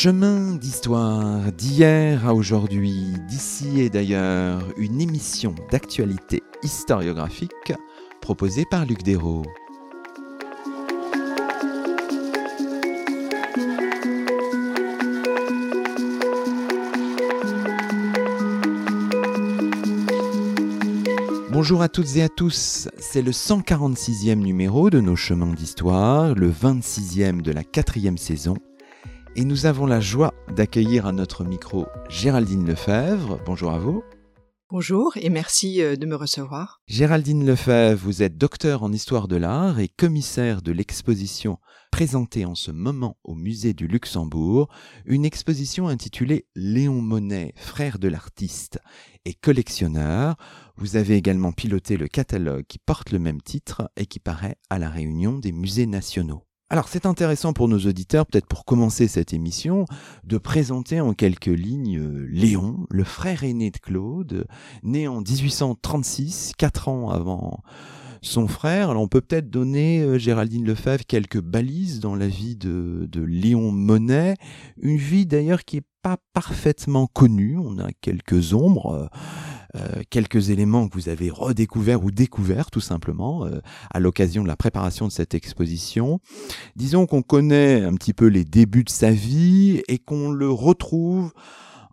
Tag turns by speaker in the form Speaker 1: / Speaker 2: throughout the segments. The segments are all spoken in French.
Speaker 1: Chemin d'histoire d'hier à aujourd'hui, d'ici et d'ailleurs, une émission d'actualité historiographique proposée par Luc Dérault. Bonjour à toutes et à tous, c'est le 146e numéro de nos chemins d'histoire, le 26e de la quatrième saison, et nous avons la joie d'accueillir à notre micro Géraldine Lefebvre. Bonjour à vous.
Speaker 2: Bonjour et merci euh, de me recevoir.
Speaker 1: Géraldine Lefebvre, vous êtes docteur en histoire de l'art et commissaire de l'exposition présentée en ce moment au musée du Luxembourg, une exposition intitulée Léon Monet, frère de l'artiste et collectionneur. Vous avez également piloté le catalogue qui porte le même titre et qui paraît à la réunion des musées nationaux. Alors c'est intéressant pour nos auditeurs, peut-être pour commencer cette émission, de présenter en quelques lignes euh, Léon, le frère aîné de Claude, né en 1836, quatre ans avant son frère. Alors on peut peut-être donner, euh, Géraldine Lefebvre, quelques balises dans la vie de, de Léon Monet, une vie d'ailleurs qui est pas parfaitement connue, on a quelques ombres. Euh, euh, quelques éléments que vous avez redécouverts ou découverts tout simplement euh, à l'occasion de la préparation de cette exposition. Disons qu'on connaît un petit peu les débuts de sa vie et qu'on le retrouve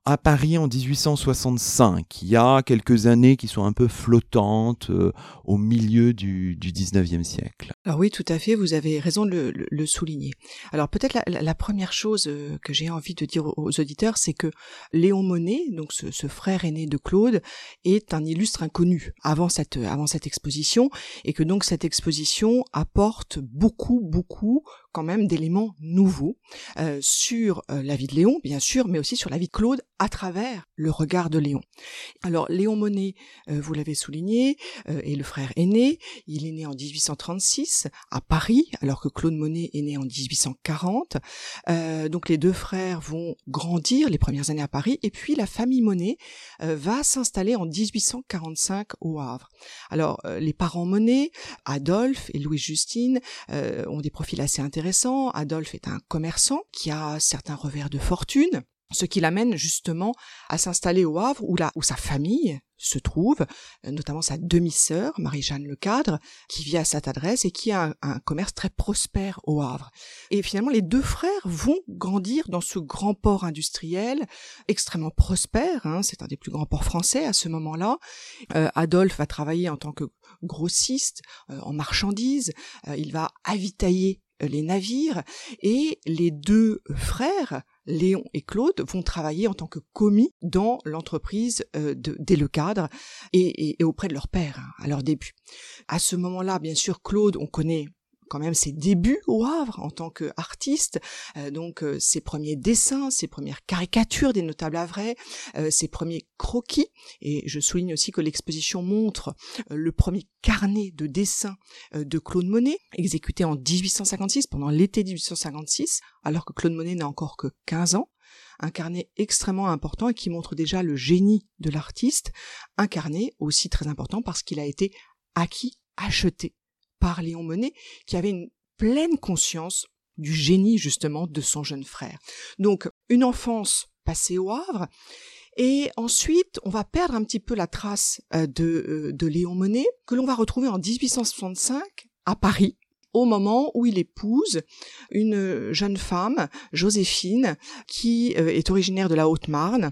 Speaker 1: à Paris en 1865. Il y a quelques années qui sont un peu flottantes euh, au milieu du, du 19e siècle.
Speaker 2: Alors oui, tout à fait, vous avez raison de le, souligner. Alors peut-être la, première chose euh, que j'ai envie de dire aux auditeurs, c'est que Léon Monet, donc ce, ce, frère aîné de Claude, est un illustre inconnu avant cette, avant cette exposition, et que donc cette exposition apporte beaucoup, beaucoup quand même d'éléments nouveaux euh, sur euh, la vie de Léon, bien sûr, mais aussi sur la vie de Claude à travers le regard de Léon. Alors Léon Monet, euh, vous l'avez souligné, est le frère aîné. Il est né en 1836 à Paris, alors que Claude Monet est né en 1840. donc les deux frères vont grandir les premières années à Paris, et puis la famille Monet va s'installer en 1845 au Havre. Alors les parents Monet, Adolphe et Louis Justine, ont des profils assez intéressants Adolphe est un commerçant qui a certains revers de fortune, ce qui l'amène justement à s'installer au Havre où, où sa famille se trouve, euh, notamment sa demi-sœur, Marie-Jeanne Lecadre, qui vit à cette adresse et qui a un, commerce très prospère au Havre. Et finalement, les deux frères vont grandir dans ce grand port industriel extrêmement prospère, hein, c'est un des plus grands ports français à ce moment-là. Euh, Adolphe va travailler en tant que grossiste euh, en marchandises, il va avitailler euh, les navires et les deux frères, Léon et Claude, vont travailler en tant que commis dans l'entreprise euh, des Le Cadre et, auprès de leur père hein, à leur début. À ce moment-là, bien sûr, Claude, on connaît quand même ses débuts au Havre en tant qu'artiste, euh, donc euh, ses premiers dessins, ses premières caricatures des notables havrais, euh, ses premiers croquis, et je souligne aussi que l'exposition montre le premier carnet de dessins de Claude Monet, exécuté en 1856, pendant l'été 1856, alors que Claude Monet n'a encore que 15 ans, un carnet extrêmement important et qui montre déjà le génie de l'artiste, un carnet aussi très important parce qu'il a été acquis, acheté par Léon Monet, qui avait une pleine conscience du génie justement de son jeune frère. Donc une enfance passée au Havre, et ensuite on va perdre un petit peu la trace euh, de, euh, de Léon Monet, que l'on va retrouver en 1865 à Paris, au moment où il épouse une jeune femme, Joséphine, qui euh, est originaire de la Haute-Marne.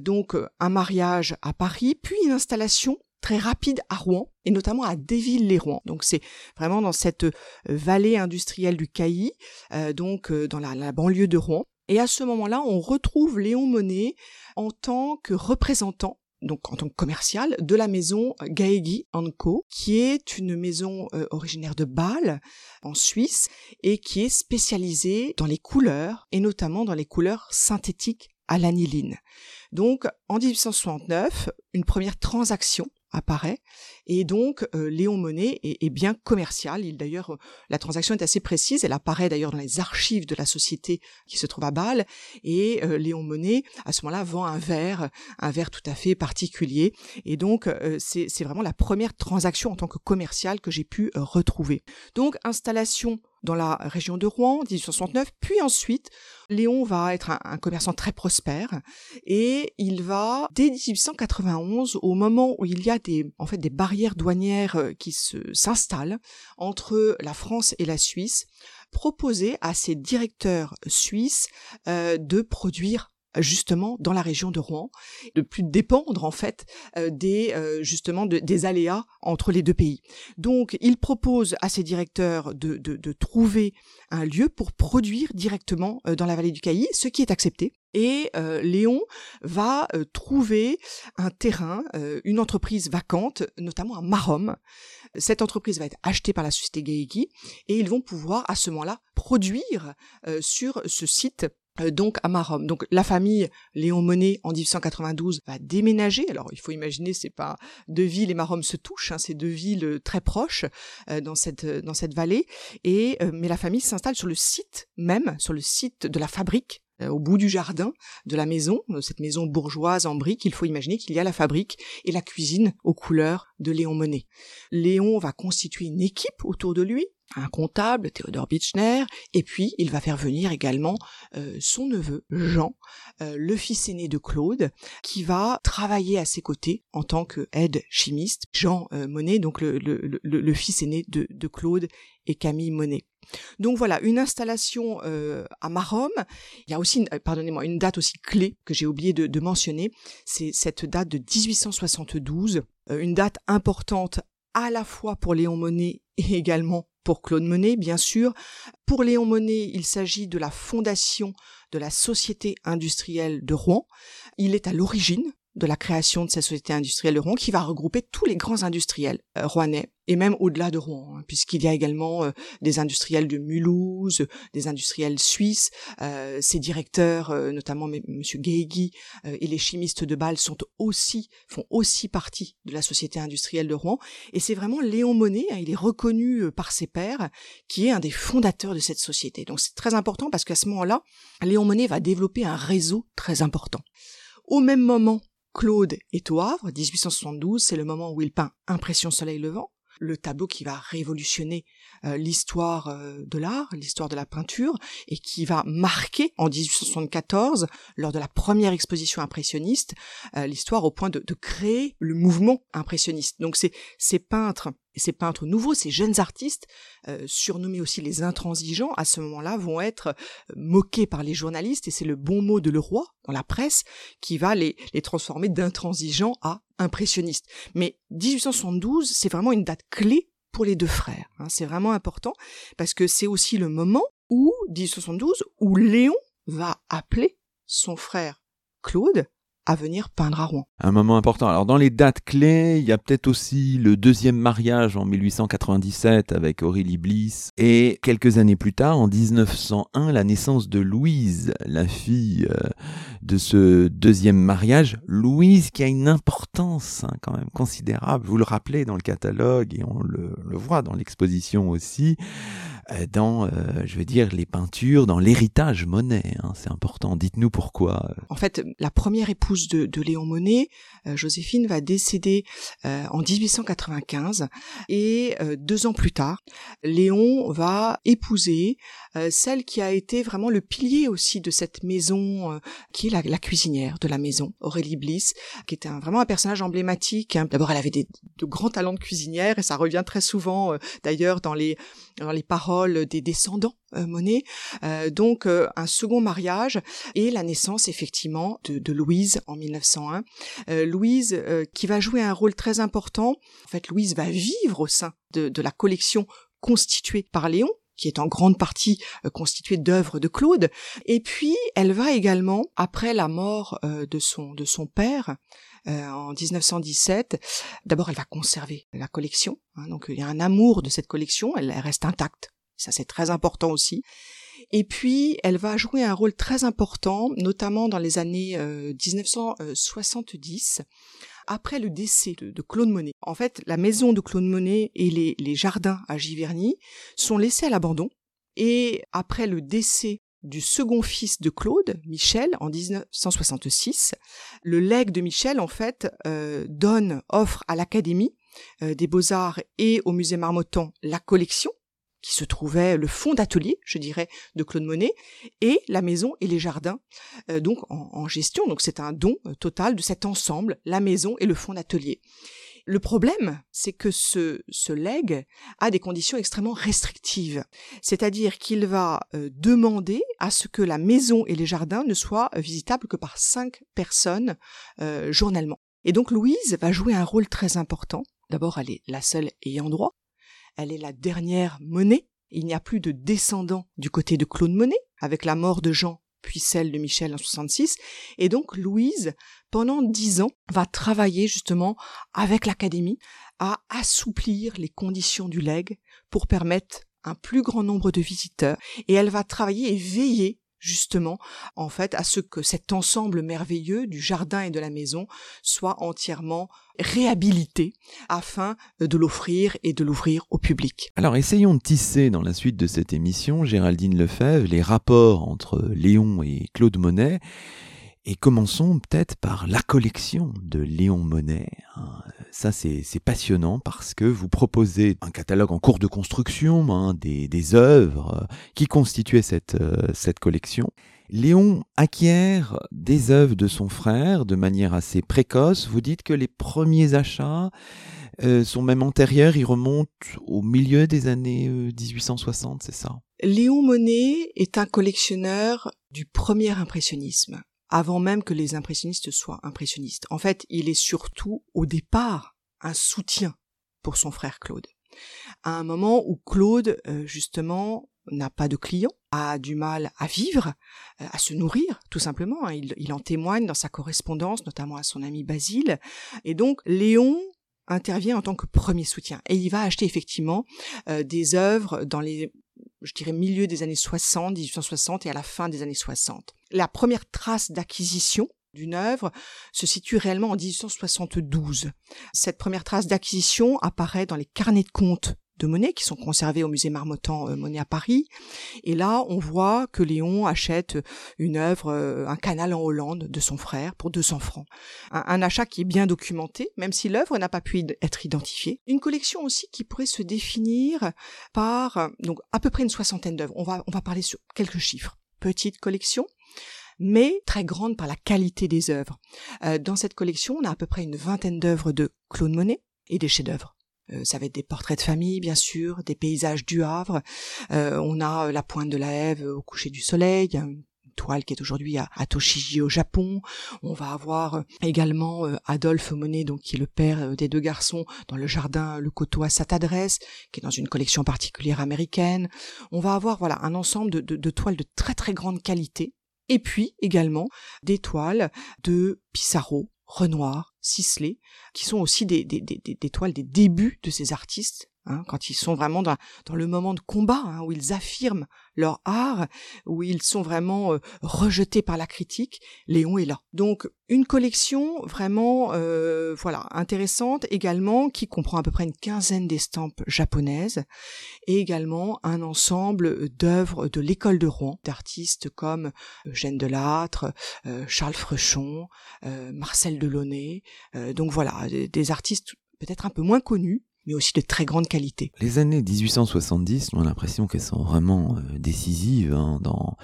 Speaker 2: Donc un mariage à Paris, puis une installation très rapide à Rouen et notamment à Déville-les-Rouen. Donc c'est vraiment dans cette euh, vallée industrielle du Cailly, euh, donc euh, dans la, banlieue de Rouen. Et à ce moment-là, on retrouve Léon Monet en tant que représentant donc en tant que commercial, de la maison Gaegi Co, qui est une maison originaire de Bâle, en Suisse, et qui est spécialisée dans les couleurs, et notamment dans les couleurs synthétiques à l'aniline. Donc, en 1869, une première transaction apparaît. Et donc, euh, Léon Monet est, bien commercial. Il d'ailleurs, euh, la transaction est assez précise. Elle apparaît d'ailleurs dans les archives de la société qui se trouve à Bâle. Et euh, Léon Monet, à ce moment-là, vend un verre, un verre tout à fait particulier. Et donc, c'est vraiment la première transaction en tant que commercial que j'ai pu retrouver. Donc, installation dans la région de Rouen, 1869, puis ensuite, Léon va être un, commerçant très prospère et il va, dès 1891, au moment où il y a des, en fait, des barrières douanières euh, qui se, s'installent entre la France et la Suisse, proposer à ses directeurs suisses euh, de produire justement dans la région de Rouen, de plus dépendre en fait euh, des euh, justement des aléas entre les deux pays. Donc il propose à ses directeurs de, de, de trouver un lieu pour produire directement euh, dans la vallée du Cailly, ce qui est accepté. Et Léon va trouver un terrain, une entreprise vacante, notamment à Marom. Cette entreprise va être achetée par la société Gaegi et ils vont pouvoir à ce moment-là produire sur ce site donc à Marom. Donc la famille Léon Monnet en 1892 va déménager. Alors il faut imaginer c'est pas deux villes et Marom se touchent, hein, c'est deux villes euh, très proches euh, dans cette dans cette vallée. Et mais la famille s'installe sur le site même, sur le site de la fabrique au bout du jardin de la maison, cette maison bourgeoise en briques, il faut imaginer qu'il y a la fabrique et la cuisine aux couleurs de Léon Monnet. Léon va constituer une équipe autour de lui, un comptable, Théodore Bichner, et puis il va faire venir également euh, son neveu, Jean, euh, le fils aîné de Claude, qui va travailler à ses côtés en tant que aide chimiste. Jean euh, Monet, donc le, le, le, fils aîné de, de, Claude et Camille Monet. Donc voilà, une installation à Marom. Il y a aussi, pardonnez-moi, une date aussi clé que j'ai oublié de, de mentionner, c'est cette date de 1872, une date importante à la fois pour Léon Monnet et également pour Claude Monet, bien sûr. Pour Léon Monnet, il s'agit de la fondation de la Société industrielle de Rouen. Il est à l'origine de la création de cette société industrielle de Rouen qui va regrouper tous les grands industriels euh, rouennais et même au-delà de Rouen, hein, puisqu'il y a également euh, des industriels de Mulhouse, des industriels suisses. Euh, ses directeurs, euh, notamment M. Guégui et les chimistes de Bâle, sont aussi font aussi partie de la société industrielle de Rouen. Et c'est vraiment Léon Monnet, hein, il est reconnu par ses pairs, qui est un des fondateurs de cette société. Donc c'est très important parce qu'à ce moment-là, Léon Monnet va développer un réseau très important. Au même moment, Claude est au Havre, 1872, c'est le moment où il peint Impression soleil levant le tableau qui va révolutionner euh, l'histoire euh, de l'art, l'histoire de la peinture, et qui va marquer en 1874, lors de la première exposition impressionniste, euh, l'histoire au point de, créer le mouvement impressionniste. Donc c'est ces peintres ces peintres nouveaux, ces jeunes artistes, euh, surnommés aussi les intransigeants, à ce moment-là vont être euh, moqués par les journalistes, et c'est le bon mot de Leroy dans la presse qui va les, les transformer d'intransigeants à impressionnistes. Mais 1872, c'est vraiment une date clé pour les deux frères. Hein. C'est vraiment important parce que c'est aussi le moment où, 1872, où Léon va appeler son frère Claude à venir peindre à.
Speaker 1: Un moment important. Alors dans les dates clés, il y a peut-être aussi le deuxième mariage en 1897 avec Aurélie Bliss et quelques années plus tard, en 1901, la naissance de Louise, la fille euh, de ce deuxième mariage. Louise qui a une importance hein, quand même considérable. Vous le rappelez dans le catalogue et on le voit dans l'exposition aussi. Euh, dans, euh, je veux dire, les peintures, dans l'héritage Monet. Hein, c'est important. Dites-nous pourquoi.
Speaker 2: Euh. En fait, la première épouse de, de Léon Monet, Joséphine, va décéder en 1895 et deux ans plus tard, Léon va épouser celle qui a été vraiment le pilier aussi de cette maison, qui est la, cuisinière de la maison, Aurélie Bliss, qui était un, vraiment un personnage emblématique. Hein. D'abord, elle avait des, de grands talents de cuisinière et ça revient très souvent, d'ailleurs, dans les, dans les paroles des descendants euh, Monet. Euh, donc euh, un second mariage et la naissance effectivement de, Louise en 1901. Louise qui va jouer un rôle très important. En fait, Louise va vivre au sein de, de la collection constituée par Léon, qui est en grande partie constituée d'œuvres de Claude. Et puis, elle va également, après la mort de son de son père, en 1917. D'abord, elle va conserver la collection. Hein, donc, il y a un amour de cette collection. elle reste intacte. Ça, c'est très important aussi. Et puis, elle va jouer un rôle très important, notamment dans les années 1970, euh, après le décès de, Claude Monet. En fait, la maison de Claude Monet et les, jardins à Giverny sont laissés à l'abandon. Et après le décès du second fils de Claude, Michel, en 1966, le legs de Michel, en fait, euh, donne, offre à l'Académie euh, des beaux-arts et au musée Marmottan la collection qui se trouvait le fond d'atelier, je dirais, de Claude Monet, et la maison et les jardins, euh, donc en, gestion. Donc c'est un don euh, total de cet ensemble, la maison et le fond d'atelier. Le problème, c'est que ce, ce legs a des conditions extrêmement restrictives. C'est-à-dire qu'il va euh, demander à ce que la maison et les jardins ne soient visitables que par cinq personnes journellement. Et donc Louise va jouer un rôle très important. D'abord, elle est la seule ayant droit. Elle est la dernière Monet. Il n'y a plus de descendants du côté de Claude Monet, avec la mort de Jean puis celle de Michel en 66. Et donc Louise, pendant dix ans, va travailler justement avec l'Académie à assouplir les conditions du leg pour permettre un plus grand nombre de visiteurs. Et elle va travailler et veiller justement en fait à ce que cet ensemble merveilleux du jardin et de la maison soit entièrement réhabilité afin de l'offrir et de l'ouvrir au public.
Speaker 1: Alors essayons de tisser dans la suite de cette émission, Géraldine Lefebvre, les rapports entre Léon et Claude Monet et commençons peut-être par la collection de Léon Monet. Hein. Ça, c'est passionnant parce que vous proposez un catalogue en cours de construction, hein, des, des, œuvres qui constituaient cette, euh, cette collection. Léon acquiert des œuvres de son frère de manière assez précoce. Vous dites que les premiers achats euh, sont même antérieurs, ils remontent au milieu des années 1860, euh, c'est ça?
Speaker 2: Léon Monet est un collectionneur du premier impressionnisme avant même que les impressionnistes soient impressionnistes. En fait, il est surtout au départ un soutien pour son frère Claude. À un moment où Claude, euh, justement, n'a pas de clients, a du mal à vivre, euh, à se nourrir, tout simplement. Hein. Il, il en témoigne dans sa correspondance, notamment à son ami Basile. Et donc, Léon intervient en tant que premier soutien. Et il va acheter effectivement euh, des œuvres dans les je dirais milieu des années 60, 1860 et à la fin des années 60. La première trace d'acquisition d'une œuvre se situe réellement en 1872. Cette première trace d'acquisition apparaît dans les carnets de comptes de Monet qui sont conservés au musée Marmottan euh, Monet à Paris. Et là, on voit que Léon achète une œuvre, euh, un canal en Hollande de son frère pour 200 francs. Un, achat qui est bien documenté, même si l'œuvre n'a pas pu être identifiée. Une collection aussi qui pourrait se définir par donc à peu près une soixantaine d'œuvres. On va on va parler sur quelques chiffres. Petite collection, mais très grande par la qualité des œuvres. Euh, dans cette collection, on a à peu près une vingtaine d'œuvres de Claude Monet et des chefs-d'œuvre. Euh, ça va être des portraits de famille, bien sûr, des paysages du Havre. Euh, on a la pointe de la Hève au coucher du soleil, une toile qui est aujourd'hui à, Toshiji au Japon. On va avoir également Adolphe Monet, donc qui est le père des deux garçons, dans le jardin Le Coteau à sa adresse, qui est dans une collection particulière américaine. On va avoir voilà un ensemble de, de toiles de très très grande qualité et puis également des toiles de Pissarro, Renoir, Sisley, qui sont aussi des, toiles des débuts de ces artistes Hein, quand ils sont vraiment dans, dans le moment de combat, hein, où ils affirment leur art, où ils sont vraiment euh, rejetés par la critique, Léon est là. Donc une collection vraiment euh, voilà intéressante également qui comprend à peu près une quinzaine d'estampes japonaises et également un ensemble d'œuvres de l'école de Rouen d'artistes comme Eugène Delattre, euh, Charles Frechon, Marcel Delaunay. donc voilà des artistes peut-être un peu moins connus mais aussi de très grande qualité.
Speaker 1: Les années 1870, on a l'impression qu'elles sont vraiment euh, décisives hein, dans,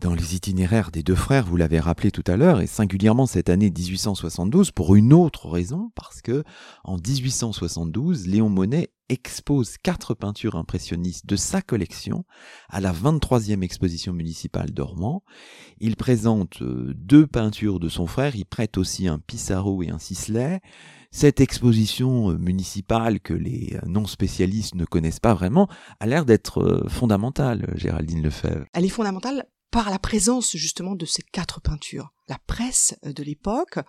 Speaker 1: dans les itinéraires des deux frères, vous l'avez rappelé tout à l'heure, et singulièrement cette année 1872 pour une autre raison, parce que en 1872, Léon Monet expose quatre peintures impressionnistes de sa collection à la 23e exposition municipale d'Ormans. Il présente euh, deux peintures de son frère, il prête aussi un Pissarro et un Sisley. Cette exposition euh, municipale que les euh, non-spécialistes ne connaissent pas vraiment a l'air d'être fondamentale, Géraldine Lefebvre.
Speaker 2: Elle est fondamentale par la présence justement de ces quatre peintures. La presse de l'époque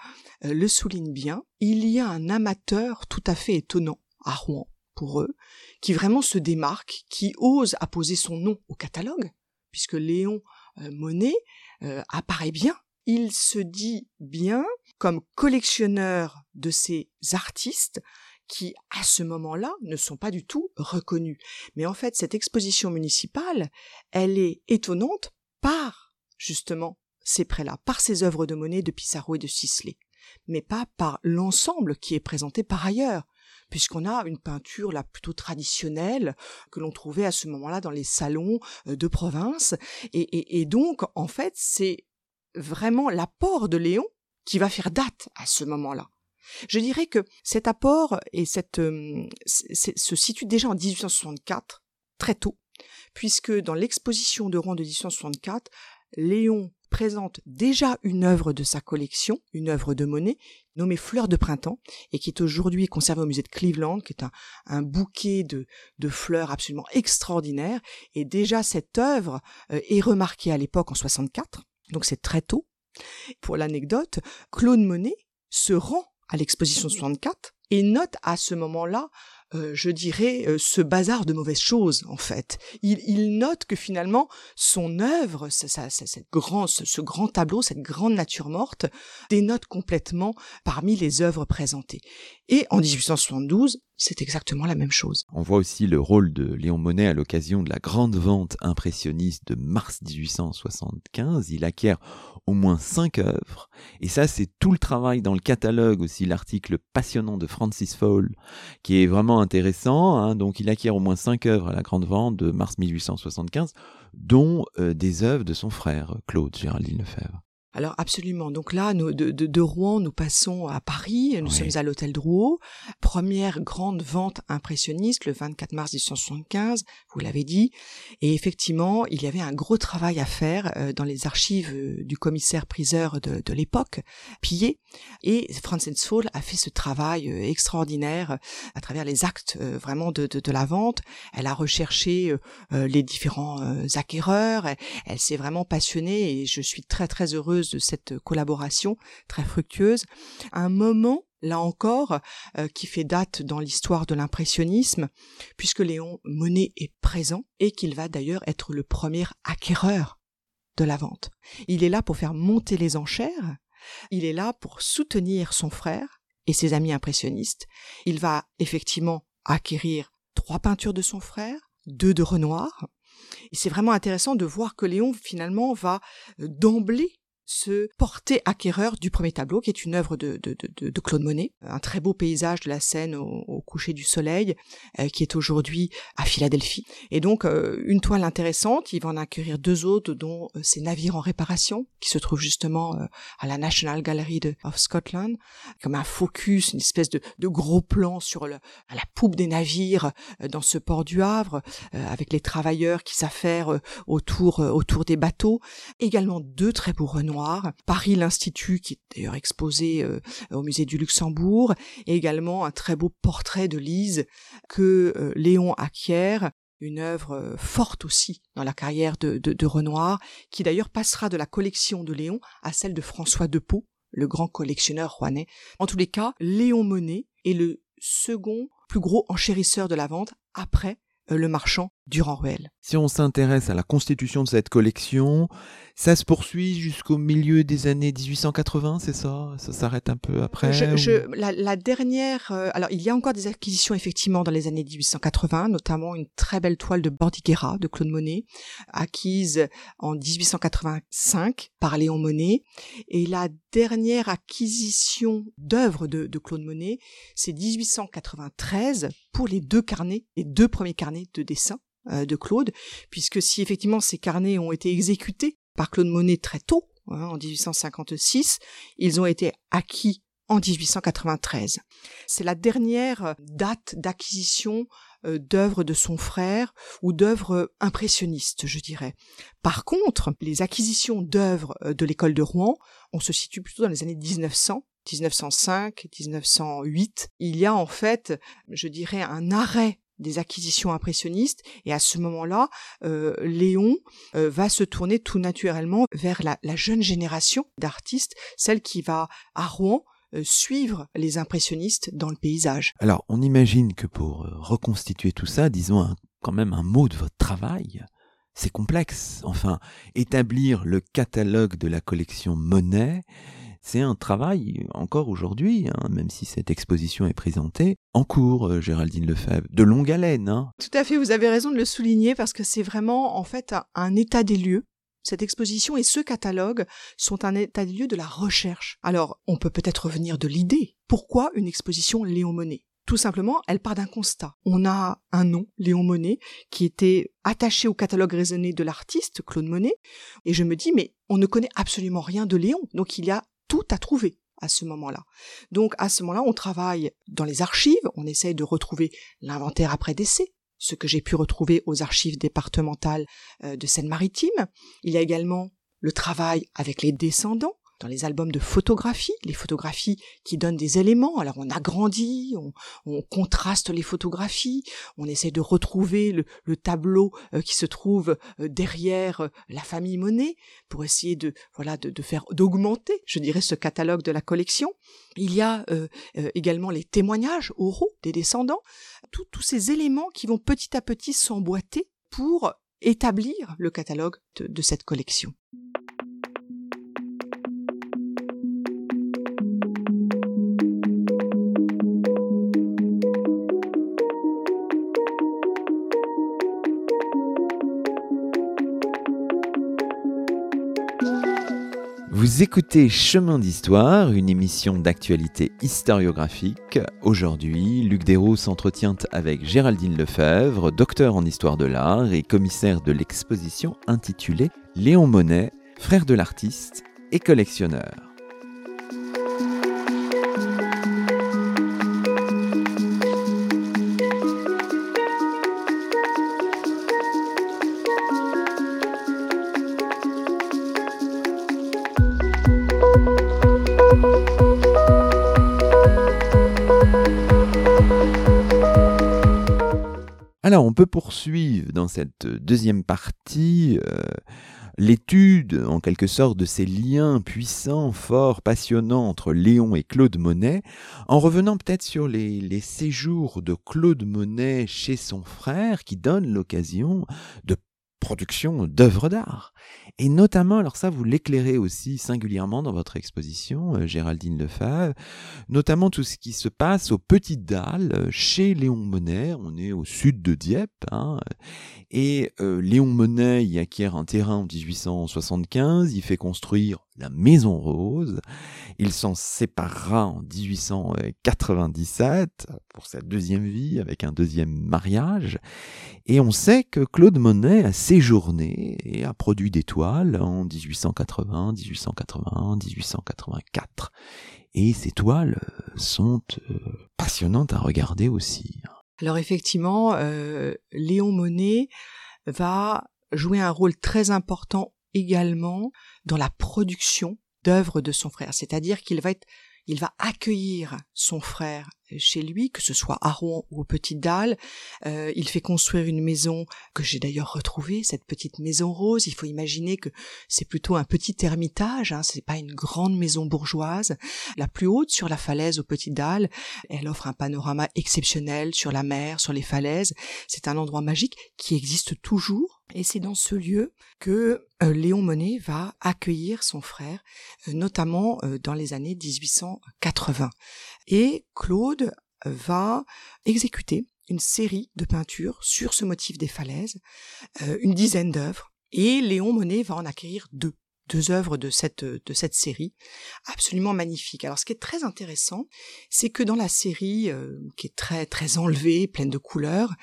Speaker 2: le souligne bien. Il y a un amateur tout à fait étonnant à Rouen pour eux, qui vraiment se démarque, qui ose apposer son nom au catalogue, puisque Léon euh, Monet euh, apparaît bien. Il se dit bien comme collectionneur de ces artistes qui, à ce moment-là, ne sont pas du tout reconnus. Mais en fait, cette exposition municipale, elle est étonnante par, justement, ces prêts-là, par ces œuvres de Monet, de Pissarro et de Sisley, mais pas par l'ensemble qui est présenté par ailleurs puisqu'on a une peinture là plutôt traditionnelle que l'on trouvait à ce moment-là dans les salons euh, de province. Et, donc, en fait, c'est vraiment l'apport de Léon qui va faire date à ce moment-là. Je dirais que cet apport et cette euh, se situe déjà en 1864, très tôt, puisque dans l'exposition de Rouen de 1864, Léon présente déjà une œuvre de sa collection, une œuvre de Monet, nommée Fleurs de printemps, et qui est aujourd'hui conservée au musée de Cleveland, qui est un, bouquet de, fleurs absolument extraordinaire. Et déjà, cette œuvre euh, est remarquée à l'époque en 64, donc c'est très tôt. Pour l'anecdote, Claude Monet se rend à l'exposition 64 et note à ce moment-là euh, je dirais, euh, ce bazar de mauvaises choses, en fait. Il, note que finalement, son œuvre, ce, grand, ce, grand tableau, cette grande nature morte, dénote complètement parmi les œuvres présentées. Et en 1872, c'est exactement la même chose.
Speaker 1: On voit aussi le rôle de Léon Monet à l'occasion de la grande vente impressionniste de mars 1875. Il acquiert au moins cinq œuvres. Et ça, c'est tout le travail dans le catalogue aussi, l'article passionnant de Francis Fowle, qui est vraiment intéressant. Hein. Donc, il acquiert au moins cinq œuvres à la grande vente de mars 1875, dont euh, des œuvres de son frère, Claude Géraldine Lefebvre.
Speaker 2: Alors absolument. Donc là, nous, de, de, Rouen, nous passons à Paris. Nous sommes à l'hôtel Drouot. Première grande vente impressionniste le 24 mars 1875. Vous l'avez dit. Et effectivement, il y avait un gros travail à faire euh, dans les archives euh, du commissaire priseur de, de l'époque, Pillet. Et Frances Fall a fait ce travail euh, extraordinaire à travers les actes vraiment de, de, la vente. Elle a recherché les différents acquéreurs. Elle, elle s'est vraiment passionnée et je suis très très heureuse de cette collaboration très fructueuse. Un moment là encore, euh, qui fait date dans l'histoire de l'impressionnisme, puisque Léon Monet est présent et qu'il va d'ailleurs être le premier acquéreur de la vente. Il est là pour faire monter les enchères, il est là pour soutenir son frère et ses amis impressionnistes. Il va effectivement acquérir trois peintures de son frère, deux de Renoir. C'est vraiment intéressant de voir que Léon finalement va euh, d'emblée se porter acquéreur du premier tableau, qui est une œuvre de, de, de, de Claude Monet, un très beau paysage de la Seine au, coucher du soleil, euh, qui est aujourd'hui à Philadelphie. Et donc, euh, une toile intéressante, il va en acquérir deux autres, dont euh, ces navires en réparation, qui se trouvent justement à la National Gallery of Scotland, comme un focus, une espèce de, gros plan sur la poupe des navires dans ce port du Havre, avec les travailleurs qui s'affairent autour, autour des bateaux. Également deux très beaux Paris l'Institut qui est d'ailleurs exposé euh, au musée du Luxembourg, et également un très beau portrait de Lise que euh, Léon acquiert une œuvre euh, forte aussi dans la carrière de, de, Renoir, qui d'ailleurs passera de la collection de Léon à celle de François de le grand collectionneur rouennais. En tous les cas, Léon Monet est le second plus gros enchérisseur de la vente après le marchand Durand-Ruel.
Speaker 1: Si on s'intéresse à la constitution de cette collection, ça se poursuit jusqu'au milieu des années 1880, c'est ça? Ça s'arrête un peu après
Speaker 2: la, dernière... Euh, alors, il y a encore des acquisitions, effectivement, dans les années 1880, notamment une très belle toile de Bordighera de Claude Monet, acquise en 1885 par Léon Monet. Et la dernière acquisition d'œuvres de, de Claude Monet, c'est 1893 pour les deux carnets, les deux premiers carnets de dessin de Claude, puisque si effectivement ces carnets ont été exécutés par Claude Monet très tôt, hein, en 1856, ils ont été acquis en 1893. C'est la dernière date d'acquisition euh, d'œuvres de son frère ou d'œuvres impressionnistes, je dirais. Par contre, les acquisitions d'œuvres euh, de l'école de Rouen, on se situe plutôt dans les années 1900 1905, 1908, il y a en fait, je dirais, un arrêt des acquisitions impressionnistes et à ce moment-là, euh, Léon euh, va se tourner tout naturellement vers la, jeune génération d'artistes, celle qui va à Rouen euh, suivre les impressionnistes dans le paysage.
Speaker 1: Alors on imagine que pour reconstituer tout ça, disons quand même un mot de votre travail, c'est complexe. Enfin, établir le catalogue de la collection Monet, c'est un travail encore aujourd'hui, hein, même si cette exposition est présentée, en cours, euh, Géraldine Lefebvre, de longue haleine. Hein.
Speaker 2: Tout à fait, vous avez raison de le souligner parce que c'est vraiment en fait un état des lieux. Cette exposition et ce catalogue sont un état des lieux de la recherche. Alors, on peut peut-être revenir de l'idée. Pourquoi une exposition Léon Monet? Tout simplement, elle part d'un constat. On a un nom, Léon Monet, qui était attaché au catalogue raisonné de l'artiste, Claude Monet, et je me dis, mais on ne connaît absolument rien de Léon, donc il y a tout à trouver à ce moment-là. Donc à ce moment-là, on travaille dans les archives, on essaye de retrouver l'inventaire après décès, ce que j'ai pu retrouver aux archives départementales euh, de Seine-Maritime. Il y a également le travail avec les descendants, dans les albums de photographie, les photographies qui donnent des éléments. Alors on agrandit, on, on contraste les photographies, on essaie de retrouver le, tableau euh, qui se trouve euh, derrière euh, la famille Monet pour essayer de voilà de faire d'augmenter, je dirais, ce catalogue de la collection. Il y a également les témoignages oraux des descendants, tous ces éléments qui vont petit à petit s'emboîter pour établir le catalogue de cette collection.
Speaker 1: Vous écoutez Chemin d'Histoire, une émission d'actualité historiographique. Aujourd'hui, Luc Dérault s'entretient avec Géraldine Lefebvre, docteur en histoire de l'art et commissaire de l'exposition intitulée Léon Monet, frère de l'artiste et collectionneur. Alors, on peut poursuivre dans cette deuxième partie euh, l'étude, en quelque sorte, de ces liens puissants, forts, passionnants entre Léon et Claude Monet, en revenant peut-être sur les, séjours de Claude Monet chez son frère, qui donnent l'occasion de production d'œuvres d'art. Et notamment, alors ça, vous l'éclairez aussi singulièrement dans votre exposition, euh, Géraldine Lefebvre, notamment tout ce qui se passe au Petit Dalles, euh, chez Léon Monet, on est au sud de Dieppe, hein, et euh, Léon Monet y acquiert un terrain en 1875, il fait construire la Maison Rose. Il s'en séparera en 1897 pour sa deuxième vie avec un deuxième mariage. Et on sait que Claude Monet a séjourné et a produit des toiles en 1880, 1881, 1884. Et ces toiles sont euh, passionnantes à regarder aussi.
Speaker 2: Alors effectivement, euh, Léon Monet va jouer un rôle très important également dans la production d'œuvres de son frère. C'est-à-dire qu'il va être, il va accueillir son frère chez lui, que ce soit à Rouen ou au Petit Dalles. Euh, il fait construire une maison que j'ai d'ailleurs retrouvée, cette petite maison rose. Il faut imaginer que c'est plutôt un petit ermitage, hein, c'est pas une grande maison bourgeoise. La plus haute sur la falaise au Petit Dalles, elle offre un panorama exceptionnel sur la mer, sur les falaises. C'est un endroit magique qui existe toujours. Et c'est dans ce lieu que euh, Léon Monet va accueillir son frère, euh, notamment dans les années 1880. Et Claude va exécuter une série de peintures sur ce motif des falaises, euh, une dizaine d'œuvres, et Léon Monet va en acquérir deux deux œuvres de cette de cette série absolument magnifiques. Alors ce qui est très intéressant, c'est que dans la série euh, qui est très très enlevée, pleine de couleurs,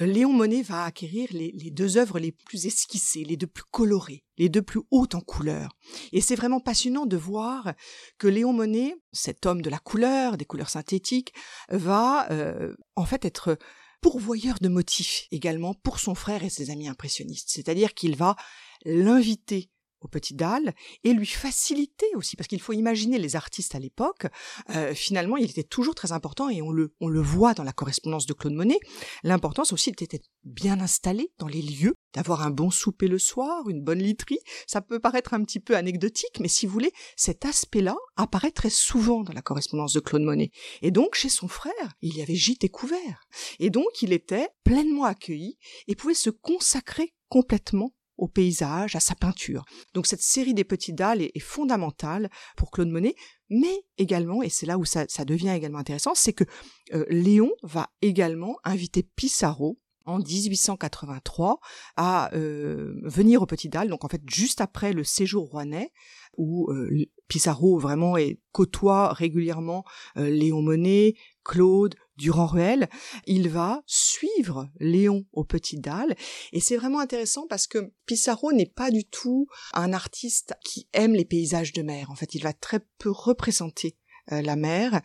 Speaker 2: euh, Léon Monet va acquérir les, deux œuvres les plus esquissées, les deux plus colorées, les deux plus hautes en couleurs. Et c'est vraiment passionnant de voir que Léon Monet, cet homme de la couleur, des couleurs synthétiques, va euh, en fait être pourvoyeur de motifs également pour son frère et ses amis impressionnistes. C'est-à-dire qu'il va l'inviter au Petit Dalle et lui faciliter aussi parce qu'il faut imaginer les artistes à l'époque euh, finalement il était toujours très important et on le on le voit dans la correspondance de Claude Monet l'importance aussi d'être bien installé dans les lieux d'avoir un bon souper le soir une bonne literie. Ça peut paraître un petit peu anecdotique mais si vous voulez cet aspect-là apparaît très souvent dans la correspondance de Claude Monet. Et donc chez son frère il y avait gîte et couvert. Et donc il était pleinement accueilli et pouvait se consacrer complètement au paysage, à sa peinture. Donc cette série des petits dalles est, fondamentale pour Claude Monet, mais également, et c'est là où ça, devient également intéressant, c'est que euh, Léon va également inviter Pissarro en 1883 à euh, venir au Petit Dalles, donc en fait juste après le séjour rouennais, où euh, Pissarro vraiment est, côtoie régulièrement Léon Monet, Claude, Durand-Ruel, il va suivre Léon aux Petites Dalles. Et c'est vraiment intéressant parce que Pissarro n'est pas du tout un artiste qui aime les paysages de mer. En fait, il va très peu représenter la mer.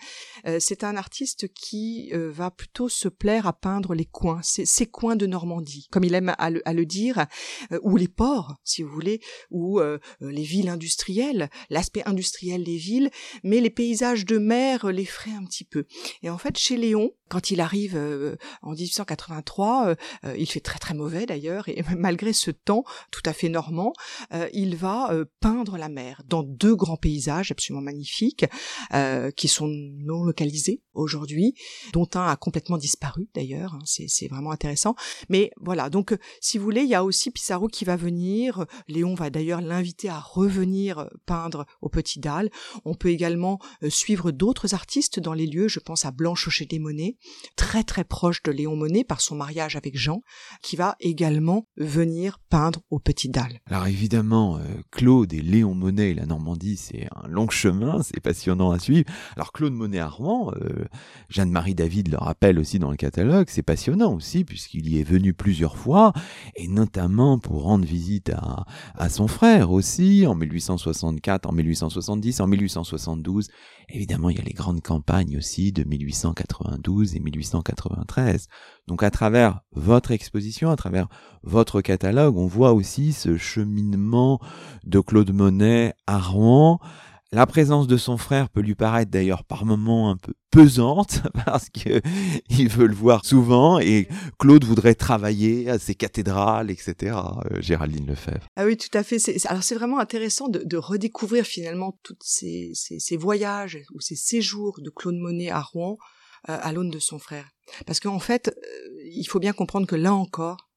Speaker 2: Euh, c'est un artiste qui euh, va plutôt se plaire à peindre les coins, ces, coins de Normandie, comme il aime à le, dire, ou les ports, si vous voulez, ou les villes industrielles, l'aspect industriel des villes, mais les paysages de mer l'effraient un petit peu. Et en fait, chez Léon, quand il arrive en 1883, il fait très très mauvais d'ailleurs, et malgré ce temps tout à fait normand, il va peindre la mer dans deux grands paysages absolument magnifiques. Euh, qui sont non localisés aujourd'hui, dont un a complètement disparu d'ailleurs. Hein, c'est vraiment intéressant. Mais voilà, donc euh, si vous voulez, il y a aussi Pissarro qui va venir. Léon va d'ailleurs l'inviter à revenir euh, peindre au Petit Dalles. On peut également suivre d'autres artistes dans les lieux. Je pense à Blanche Aucher des Monnaies, très très proche de Léon Monet par son mariage avec Jean, qui va également venir peindre au Petit Dalles.
Speaker 1: Alors évidemment, Claude et Léon Monet et la Normandie, c'est un long chemin, c'est passionnant à suivre. Alors Claude Monet à Rouen, Jeanne-Marie David le rappelle aussi dans le catalogue, c'est passionnant aussi puisqu'il y est venu plusieurs fois et notamment pour rendre visite à, à son frère aussi en 1864, en 1870, en 1872. Évidemment, il y a les grandes campagnes aussi de 1892 et 1893. Donc à travers votre exposition, à travers votre catalogue, on voit aussi ce cheminement de Claude Monet à Rouen la présence de son frère peut lui paraître d'ailleurs par moments un peu pesante parce que il veut le voir souvent et Claude voudrait travailler à ses cathédrales, etc. Euh, Géraldine Lefebvre.
Speaker 2: Ah oui, tout à fait. Alors c'est vraiment intéressant de, redécouvrir finalement tous ces, voyages ou ces séjours de Claude Monet à Rouen euh, à l'aune de son frère. Parce qu'en fait, euh, il faut bien comprendre que là encore,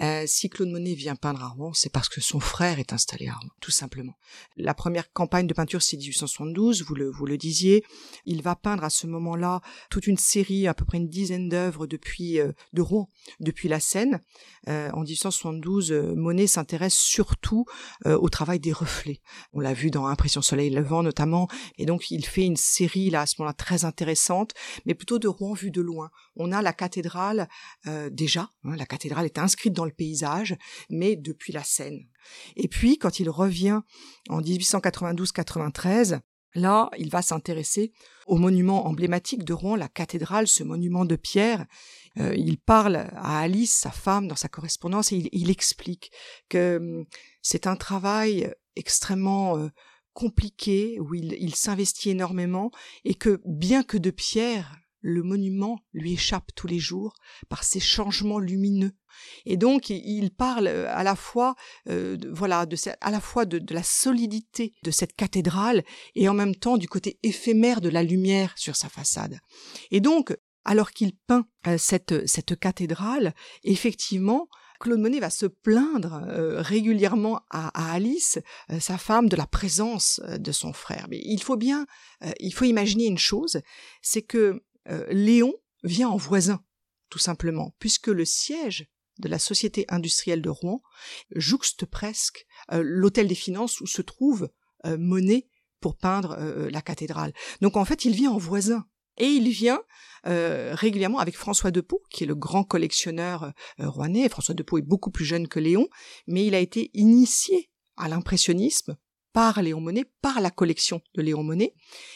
Speaker 2: euh, si Claude Monet vient peindre à Rouen, c'est parce que son frère est installé à Rouen, tout simplement. La première campagne de peinture, c'est 1872, vous le, disiez. Il va peindre à ce moment-là toute une série, à peu près une dizaine d'œuvres depuis euh, de Rouen, depuis la Seine. Euh, en 1872, Monet s'intéresse surtout au travail des reflets. On l'a vu dans Impression Soleil Levant notamment, et donc il fait une série là à ce moment-là très intéressante, mais plutôt de Rouen vu de loin. On a la cathédrale déjà, hein, la cathédrale est inscrite dans le paysage, mais depuis la Seine. Et puis, quand il revient en 1892-93, Là, il va s'intéresser au monument emblématique de Rouen, la cathédrale, ce monument de pierre. Euh, il parle à Alice, sa femme, dans sa correspondance, et il, explique que hum, c'est un travail extrêmement euh, compliqué, où il, il s'investit énormément, et que bien que de pierre, le monument lui échappe tous les jours par ses changements lumineux. Et donc, il parle euh, à la fois, euh, de, voilà, de, à la fois de, la solidité de cette cathédrale et en même temps du côté éphémère de la lumière sur sa façade. Et donc, alors qu'il peint euh, cette, cette cathédrale, effectivement, Claude Monet va se plaindre régulièrement à, Alice, sa femme, de la présence de son frère. Mais il faut bien, il faut imaginer une chose, c'est que euh, Léon vient en voisin, tout simplement, puisque le siège de la Société industrielle de Rouen jouxte presque euh, l'hôtel des finances où se trouve euh, Monet pour peindre la cathédrale. Donc en fait, il vient en voisin. Et il vient régulièrement avec François de Pau, qui est le grand collectionneur rouennais. François de Pau est beaucoup plus jeune que Léon, mais il a été initié à l'impressionnisme par Léon Monet, par la collection de Léon Monet,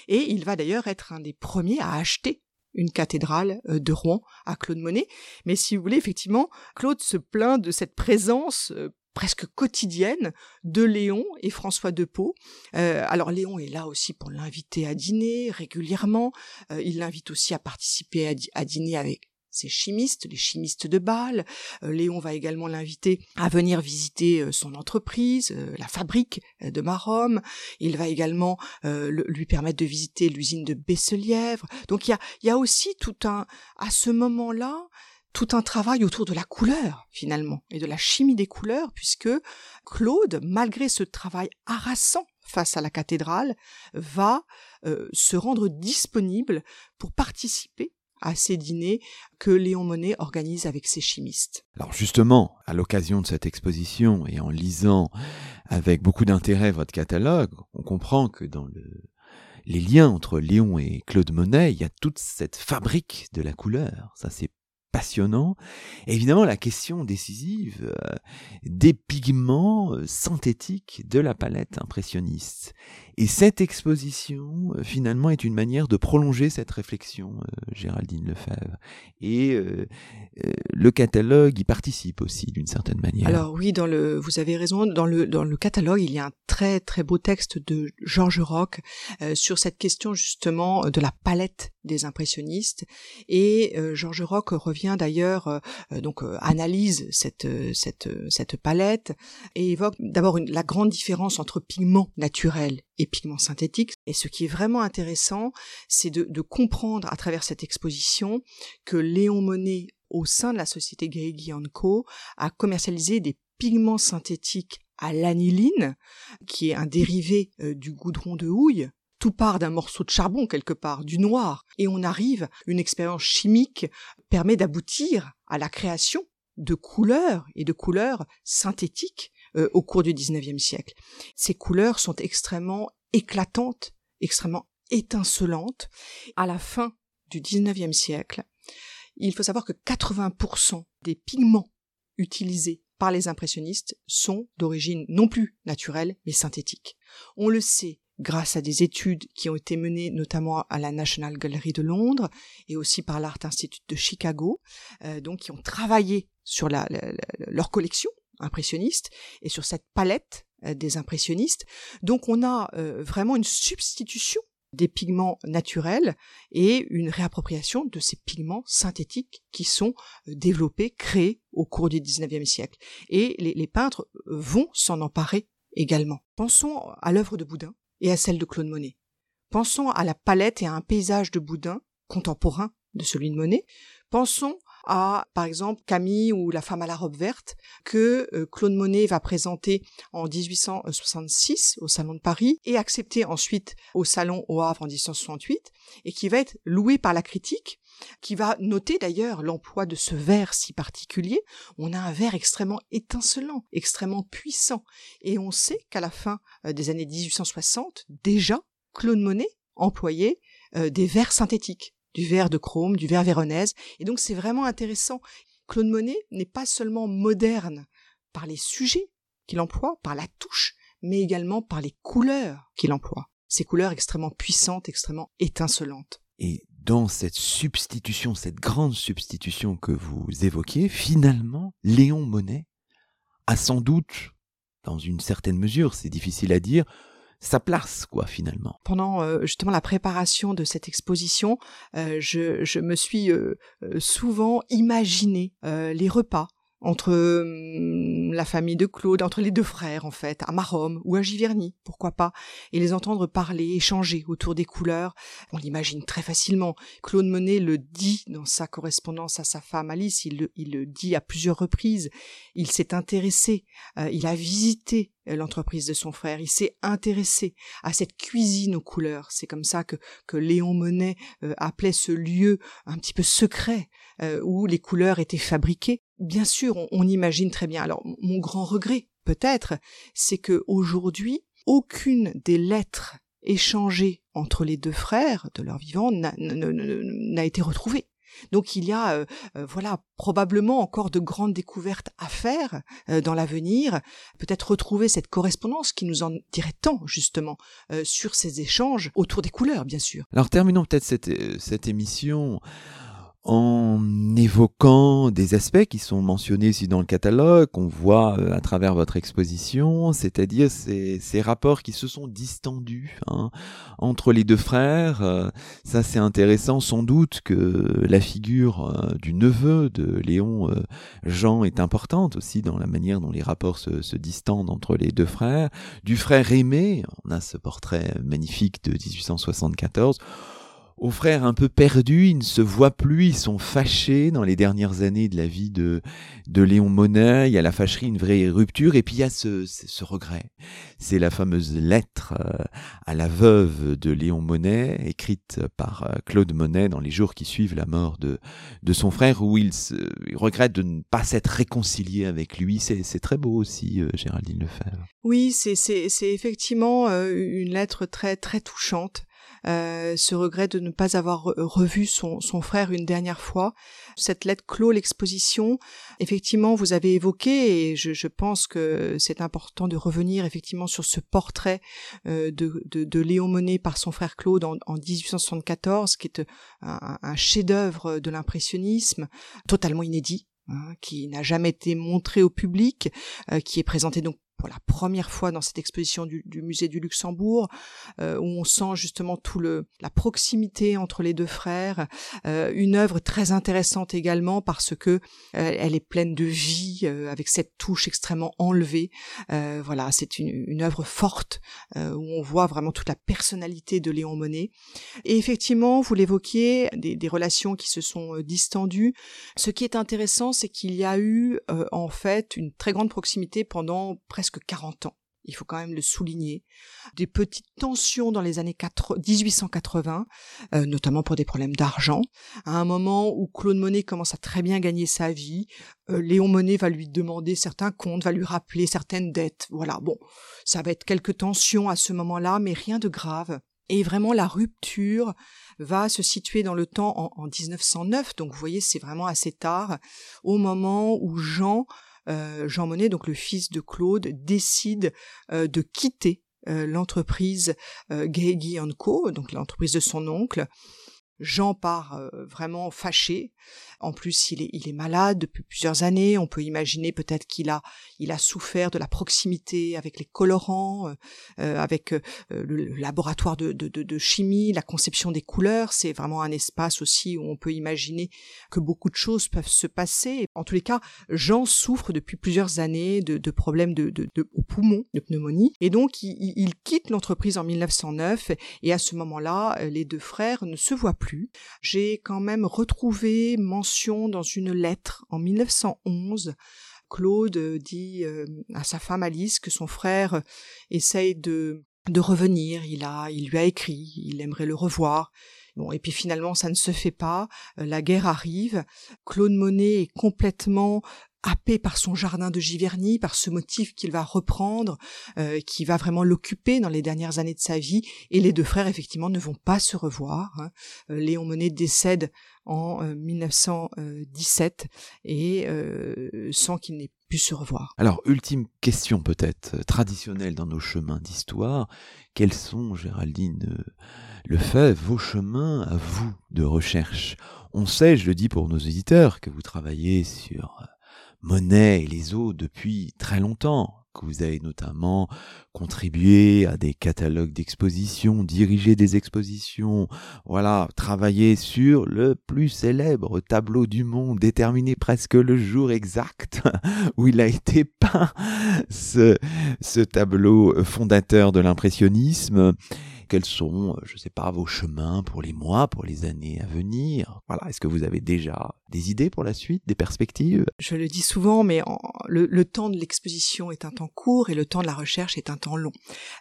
Speaker 2: et il va d'ailleurs être un des premiers à acheter une cathédrale euh, de Rouen à Claude Monet. Mais si vous voulez, effectivement, Claude se plaint de cette présence euh, presque quotidienne de Léon et François de Pau. Euh, alors Léon est là aussi pour l'inviter à dîner régulièrement. il l'invite aussi à participer à dîner avec ces chimistes, les chimistes de Bâle. Euh, Léon va également l'inviter à venir visiter euh, son entreprise, euh, la fabrique de Maromme. Il va également lui permettre de visiter l'usine de Besselièvre. Donc il y a, y a aussi tout un, à ce moment-là, tout un travail autour de la couleur finalement et de la chimie des couleurs puisque Claude, malgré ce travail harassant face à la cathédrale, va se rendre disponible pour participer à ces dîners que Léon Monnet organise avec ses chimistes.
Speaker 1: Alors justement, à l'occasion de cette exposition et en lisant avec beaucoup d'intérêt votre catalogue, on comprend que dans le les liens entre Léon et Claude Monet, il y a toute cette fabrique de la couleur. Ça, c'est passionnant. évidemment, la question décisive euh, des pigments euh, synthétiques de la palette impressionniste. Et cette exposition, euh, finalement, est une manière de prolonger cette réflexion, Géraldine Lefebvre. Et le catalogue y participe aussi, d'une certaine manière.
Speaker 2: Alors oui, dans le, vous avez raison, dans le, dans le catalogue, il y a un très très beau texte de Georges Roch sur cette question justement de la palette des impressionnistes. Et Georges Roch revient d'ailleurs euh, euh, donc euh, analyse cette cette cette palette et évoque d'abord la grande différence entre pigments naturels et pigments synthétiques. Et ce qui est vraiment intéressant, c'est de, de comprendre à travers cette exposition que Léon Monnet au sein de la société Grigui Co a commercialisé des pigments synthétiques à l'aniline, qui est un dérivé du goudron de houille, tout part d'un morceau de charbon quelque part, du noir, et on arrive, une expérience chimique permet d'aboutir à la création de couleurs et de couleurs synthétiques euh, au cours du 19e siècle. Ces couleurs sont extrêmement éclatantes, extrêmement étincelantes. À la fin du 19e siècle, il faut savoir que 80% des pigments utilisés par les impressionnistes sont d'origine non plus naturelle mais synthétique. On le sait grâce à des études qui ont été menées notamment à la National Gallery de Londres et aussi par l'Art Institute de Chicago, euh, donc qui ont travaillé sur la, leur collection impressionniste et sur cette palette euh, des impressionnistes. Donc on a euh, vraiment une substitution des pigments naturels et une réappropriation de ces pigments synthétiques qui sont développés, créés au cours du 19e siècle. Et les, les peintres vont s'en emparer également. Pensons à l'œuvre de Boudin, et à celle de Claude Monet. Pensons à la palette et à un paysage de Boudin, contemporain de celui de Monet. Pensons à, par exemple, Camille ou La femme à la robe verte, que euh, Claude Monet va présenter en 1866 au Salon de Paris et accepter ensuite au Salon au Havre en 1868, et qui va être loué par la critique, qui va noter d'ailleurs l'emploi de ce verre si particulier. On a un verre extrêmement étincelant, extrêmement puissant, et on sait qu'à la fin euh, des années 1860, déjà, Claude Monet employait euh, des verres synthétiques du verre de chrome, du verre véronèse. Et donc c'est vraiment intéressant. Claude Monet n'est pas seulement moderne par les sujets qu'il emploie, par la touche, mais également par les couleurs qu'il emploie. Ces couleurs extrêmement puissantes, extrêmement étincelantes.
Speaker 1: Et dans cette substitution, cette grande substitution que vous évoquez, finalement, Léon Monet a sans doute, dans une certaine mesure, c'est difficile à dire, sa place, quoi, finalement.
Speaker 2: Pendant euh, justement la préparation de cette exposition, euh, je, je, me suis euh, souvent imaginé les repas entre hum, la famille de Claude, entre les deux frères en fait, à Marom ou à Giverny, pourquoi pas, et les entendre parler, échanger autour des couleurs. On l'imagine très facilement. Claude Monet le dit dans sa correspondance à sa femme Alice, il le, dit à plusieurs reprises. Il s'est intéressé, euh, il a visité euh, l'entreprise de son frère, il s'est intéressé à cette cuisine aux couleurs. C'est comme ça que, que Léon Monet euh, appelait ce lieu un petit peu secret où les couleurs étaient fabriquées bien sûr, on, imagine très bien. Alors, mon grand regret, peut-être, c'est que aujourd'hui, aucune des lettres échangées entre les deux frères de leur vivant n'a été retrouvée. Donc il y a, euh, euh, voilà, probablement encore de grandes découvertes à faire euh, dans l'avenir. Peut-être retrouver cette correspondance qui nous en dirait tant justement sur ces échanges autour des couleurs, bien sûr.
Speaker 1: Alors terminons peut-être cette, cette émission en évoquant des aspects qui sont mentionnés ici dans le catalogue, qu'on voit euh, à travers votre exposition, c'est-à-dire ces, rapports qui se sont distendus hein, entre les deux frères. Euh, ça, c'est intéressant, sans doute que la figure euh, du neveu de Léon Jean est importante aussi dans la manière dont les rapports se, se distendent entre les deux frères. Du frère aimé, on a ce portrait magnifique de 1874 aux frères un peu perdus, ils ne se voient plus, ils sont fâchés dans les dernières années de la vie de, de Léon Monet, il y a la fâcherie, une vraie rupture, et puis il y a ce, ce regret. C'est la fameuse lettre euh, à la veuve de Léon Monet, écrite par euh, Claude Monet dans les jours qui suivent la mort de, de son frère, où il, se, regrette de ne pas s'être réconcilié avec lui. C'est très beau aussi, euh, Géraldine Lefebvre.
Speaker 2: Oui, c'est effectivement une lettre très très touchante euh, ce regret de ne pas avoir revu son, son, frère une dernière fois. Cette lettre clôt l'exposition. Effectivement, vous avez évoqué, et je, je pense que c'est important de revenir effectivement sur ce portrait euh, de, de, de, Léon Monnet par son frère Claude en, en 1874, qui est un, un chef-d'œuvre de l'impressionnisme, totalement inédit. Hein, qui n'a jamais été montré au public, euh, qui est présenté donc pour la première fois dans cette exposition du, du musée du Luxembourg, euh, où on sent justement tout le la proximité entre les deux frères, euh, une œuvre très intéressante également parce que euh, elle est pleine de vie, euh, avec cette touche extrêmement enlevée. Euh, voilà, c'est une, une œuvre forte où on voit vraiment toute la personnalité de Léon Monnet. Et effectivement, vous l'évoquiez, des, des, relations qui se sont distendues. Ce qui est intéressant, c'est qu'il y a eu en fait une très grande proximité pendant presque 40 ans. Il faut quand même le souligner. Des petites tensions dans les années 1880, euh, notamment pour des problèmes d'argent. À un moment où Claude Monet commence à très bien gagner sa vie, euh, Léon Monet va lui demander certains comptes, va lui rappeler certaines dettes. Voilà, bon, ça va être quelques tensions à ce moment-là, mais rien de grave. Et vraiment, la rupture va se situer dans le temps en, en 1909. Donc, vous voyez, c'est vraiment assez tard, au moment où Jean euh, Jean Monnet, donc le fils de Claude, décide euh, de quitter euh, l'entreprise Gay Co, donc l'entreprise de son oncle. Jean part vraiment fâché en plus, il est, malade depuis plusieurs années. On peut imaginer peut-être qu'il a, souffert de la proximité avec les colorants, euh, euh avec euh, le laboratoire de, chimie, la conception des couleurs. C'est vraiment un espace aussi où on peut imaginer que beaucoup de choses peuvent se passer. En tous les cas, Jean souffre depuis plusieurs années de, problèmes de, de, de, au poumon, de pneumonie. Et donc, il quitte l'entreprise en 1909. Et à ce moment-là, les deux frères ne se voient plus. J'ai quand même retrouvé dans une lettre en 1911 Claude dit euh, à sa femme Alice que son frère essaye de de revenir, il a il lui a écrit, il aimerait le revoir. Bon, et puis finalement, ça ne se fait pas. Euh, la guerre arrive. Claude Monet est complètement happé par son jardin de Giverny, par ce motif qu'il va reprendre, euh, qui va vraiment l'occuper dans les dernières années de sa vie. Et les deux frères, effectivement, ne vont pas se revoir. Hein. Euh, Léon Monet décède en 1917 et sans qu'il n'ait pu se revoir.
Speaker 1: Alors, ultime question peut-être traditionnelle dans nos chemins d'histoire. Quels sont, Géraldine le fait, vos chemins à vous de recherche? On sait, je le dis pour nos éditeurs, que vous travaillez sur euh, Monet et les autres depuis très longtemps, que vous avez notamment contribué à des catalogues d'expositions, dirigé des expositions, voilà, travaillé sur le plus célèbre tableau du monde, déterminé presque le jour exact où il a été peint, ce, ce tableau fondateur de l'impressionnisme quels sont, euh, je ne sais pas, vos chemins pour les mois, pour les années à venir? Voilà, est-ce que vous avez déjà des idées pour la suite, des perspectives?
Speaker 2: Je le dis souvent, mais le, temps de l'exposition est un temps court et le temps de la recherche est un temps long.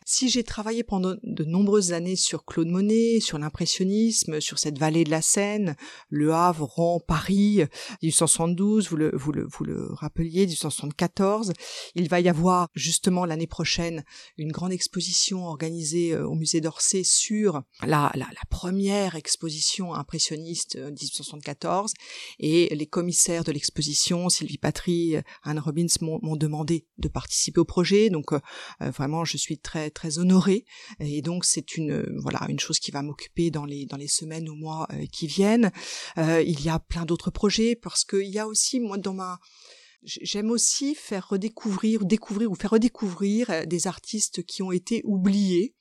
Speaker 2: Si j'ai travaillé pendant de nombreuses années sur Claude Monet, sur l'impressionnisme, sur cette vallée de la Seine, Le Havre, Rouen, Paris, 1872, vous le, vous le, vous le rappeliez, 1874, il va y avoir justement l'année prochaine une grande exposition organisée euh, au musée d'Or sur la, première exposition impressionniste 1874 euh, et les commissaires de l'exposition, Sylvie Patry, Anne Robbins, m'ont demandé de participer au projet. Donc euh, euh, vraiment, je suis très très honorée et donc c'est une voilà une chose qui va m'occuper dans les dans les semaines ou mois qui viennent. il y a plein d'autres projets parce qu'il y a aussi moi dans ma J'aime aussi faire redécouvrir, découvrir ou faire redécouvrir des artistes qui ont été oubliés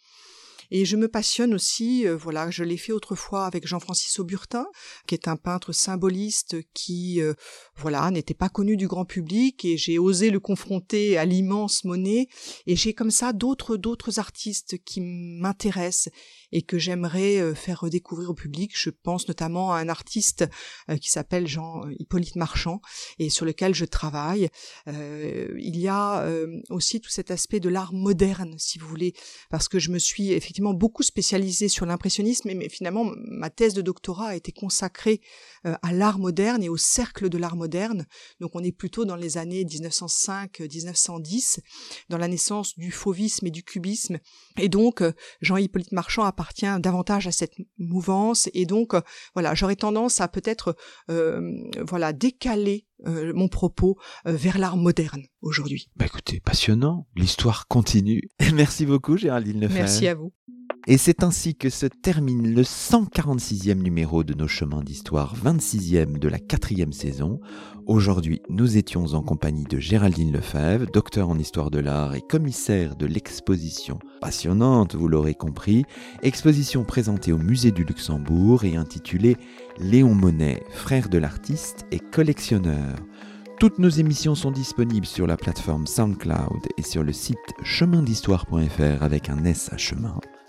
Speaker 2: et je me passionne aussi, euh, voilà, je l'ai fait autrefois avec Jean-Francis Auburtin, qui est un peintre symboliste qui, euh, voilà, n'était pas connu du grand public et j'ai osé le confronter à l'immense monnaie. Et j'ai comme ça d'autres, d'autres artistes qui m'intéressent et que j'aimerais euh, faire redécouvrir au public. Je pense notamment à un artiste qui s'appelle Jean Hippolyte Marchand et sur lequel je travaille. il y a aussi tout cet aspect de l'art moderne, si vous voulez, parce que je me suis effectivement effectivement beaucoup spécialisé sur l'impressionnisme, mais, finalement ma thèse de doctorat a été consacrée euh, à l'art moderne et au cercle de l'art moderne. Donc on est plutôt dans les années 1905-1910, dans la naissance du fauvisme et du cubisme. Et donc euh, Jean-Hippolyte Marchand appartient davantage à cette mouvance. Et donc voilà, j'aurais tendance à peut-être voilà décaler euh, mon propos euh, vers l'art moderne aujourd'hui.
Speaker 1: Bah écoutez, passionnant, l'histoire continue. Merci beaucoup Géraldine Lefebvre.
Speaker 2: Merci à vous.
Speaker 1: Et c'est ainsi que se termine le 146e numéro de nos chemins d'histoire, 26e de la quatrième saison. Aujourd'hui, nous étions en compagnie de Géraldine Lefebvre, docteur en histoire de l'art et commissaire de l'exposition passionnante, vous l'aurez compris, exposition présentée au musée du Luxembourg et intitulée Léon Monet, frère de l'artiste et collectionneur. Toutes nos émissions sont disponibles sur la plateforme SoundCloud et sur le site chemindhistoire.fr avec un S à chemin.